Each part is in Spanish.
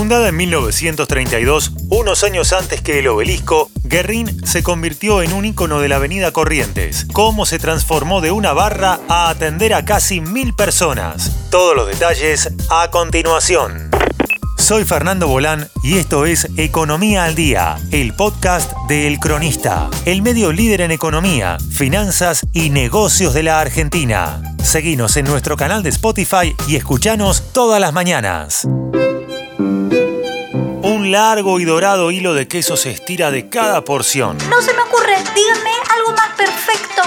Fundada en 1932, unos años antes que el obelisco, Guerrín se convirtió en un ícono de la avenida Corrientes. Cómo se transformó de una barra a atender a casi mil personas. Todos los detalles a continuación. Soy Fernando Bolán y esto es Economía al Día, el podcast de El Cronista, el medio líder en economía, finanzas y negocios de la Argentina. Seguinos en nuestro canal de Spotify y escuchanos todas las mañanas largo y dorado hilo de queso se estira de cada porción. No se me ocurre, díganme algo más perfecto.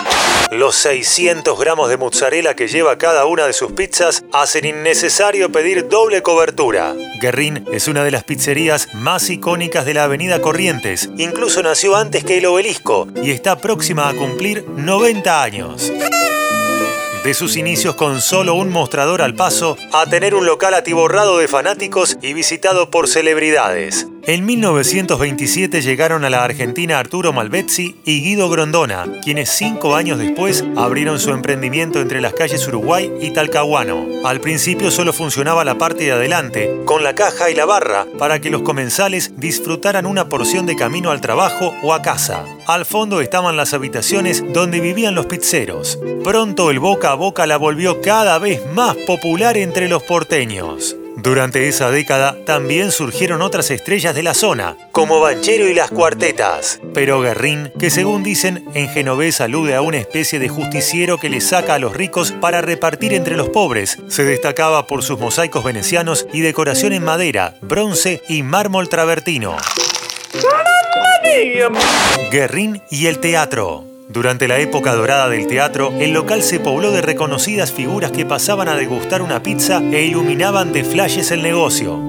Los 600 gramos de mozzarella que lleva cada una de sus pizzas hacen innecesario pedir doble cobertura. Guerrín es una de las pizzerías más icónicas de la avenida Corrientes. Incluso nació antes que el obelisco y está próxima a cumplir 90 años de sus inicios con solo un mostrador al paso a tener un local atiborrado de fanáticos y visitado por celebridades. En 1927 llegaron a la Argentina Arturo Malvezzi y Guido Grondona, quienes cinco años después abrieron su emprendimiento entre las calles Uruguay y Talcahuano. Al principio solo funcionaba la parte de adelante, con la caja y la barra, para que los comensales disfrutaran una porción de camino al trabajo o a casa. Al fondo estaban las habitaciones donde vivían los pizzeros. Pronto el boca a boca la volvió cada vez más popular entre los porteños. Durante esa década también surgieron otras estrellas de la zona, como Banchero y las Cuartetas. Pero Guerrín, que según dicen en genovés alude a una especie de justiciero que le saca a los ricos para repartir entre los pobres, se destacaba por sus mosaicos venecianos y decoración en madera, bronce y mármol travertino. Guerrín y el teatro. Durante la época dorada del teatro, el local se pobló de reconocidas figuras que pasaban a degustar una pizza e iluminaban de flashes el negocio.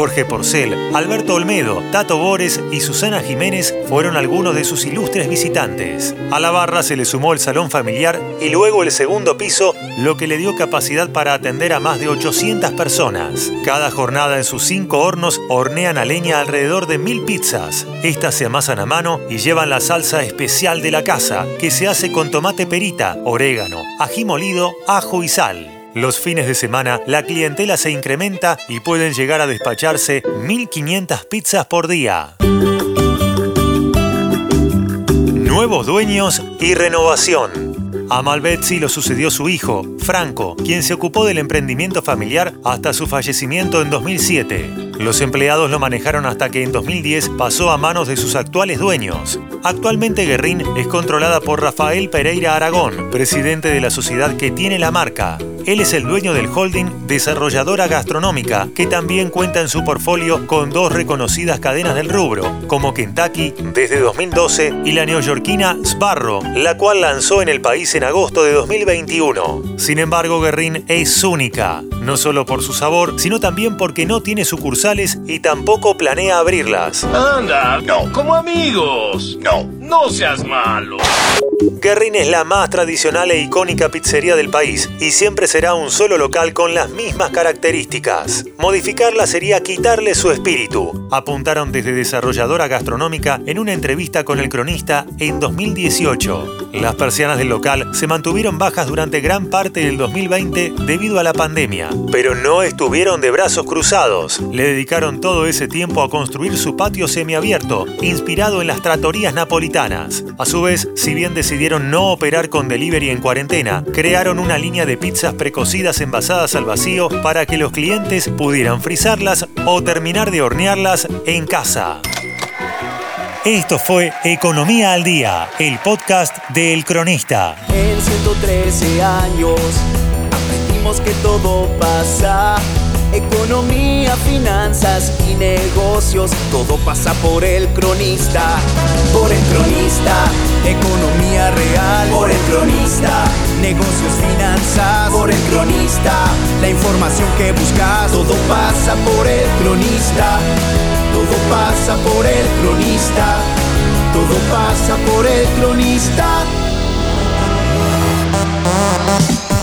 Jorge Porcel, Alberto Olmedo, Tato Bores y Susana Jiménez fueron algunos de sus ilustres visitantes. A la barra se le sumó el salón familiar y luego el segundo piso, lo que le dio capacidad para atender a más de 800 personas. Cada jornada en sus cinco hornos hornean a leña alrededor de mil pizzas. Estas se amasan a mano y llevan la salsa especial de la casa, que se hace con tomate perita, orégano, ají molido, ajo y sal. Los fines de semana la clientela se incrementa y pueden llegar a despacharse 1.500 pizzas por día. Nuevos dueños y renovación. A Malvezzi lo sucedió su hijo, Franco, quien se ocupó del emprendimiento familiar hasta su fallecimiento en 2007. Los empleados lo manejaron hasta que en 2010 pasó a manos de sus actuales dueños. Actualmente Guerrín es controlada por Rafael Pereira Aragón, presidente de la sociedad que tiene la marca. Él es el dueño del holding Desarrolladora Gastronómica, que también cuenta en su portfolio con dos reconocidas cadenas del rubro, como Kentucky desde 2012 y la neoyorquina Sbarro, la cual lanzó en el país en agosto de 2021. Sin embargo, Guerrín es única, no solo por su sabor, sino también porque no tiene sucursal y tampoco planea abrirlas. Anda, no, como amigos. No, no seas malo. Guerrín es la más tradicional e icónica pizzería del país y siempre será un solo local con las mismas características. Modificarla sería quitarle su espíritu, apuntaron desde desarrolladora gastronómica en una entrevista con el cronista en 2018. Las persianas del local se mantuvieron bajas durante gran parte del 2020 debido a la pandemia, pero no estuvieron de brazos cruzados. Le dedicaron todo ese tiempo a construir su patio semiabierto, inspirado en las tratorías napolitanas. A su vez, si bien decidieron no operar con delivery en cuarentena, crearon una línea de pizzas precocidas envasadas al vacío para que los clientes pudieran frizarlas o terminar de hornearlas en casa. Esto fue Economía al Día, el podcast de El Cronista. En 113 años aprendimos que todo pasa Economía, finanzas y negocios, todo pasa por el cronista. Por el negocios, finanzas. Por el cronista, la información que buscas, todo pasa por el cronista. Todo pasa por el cronista. Todo pasa por el cronista.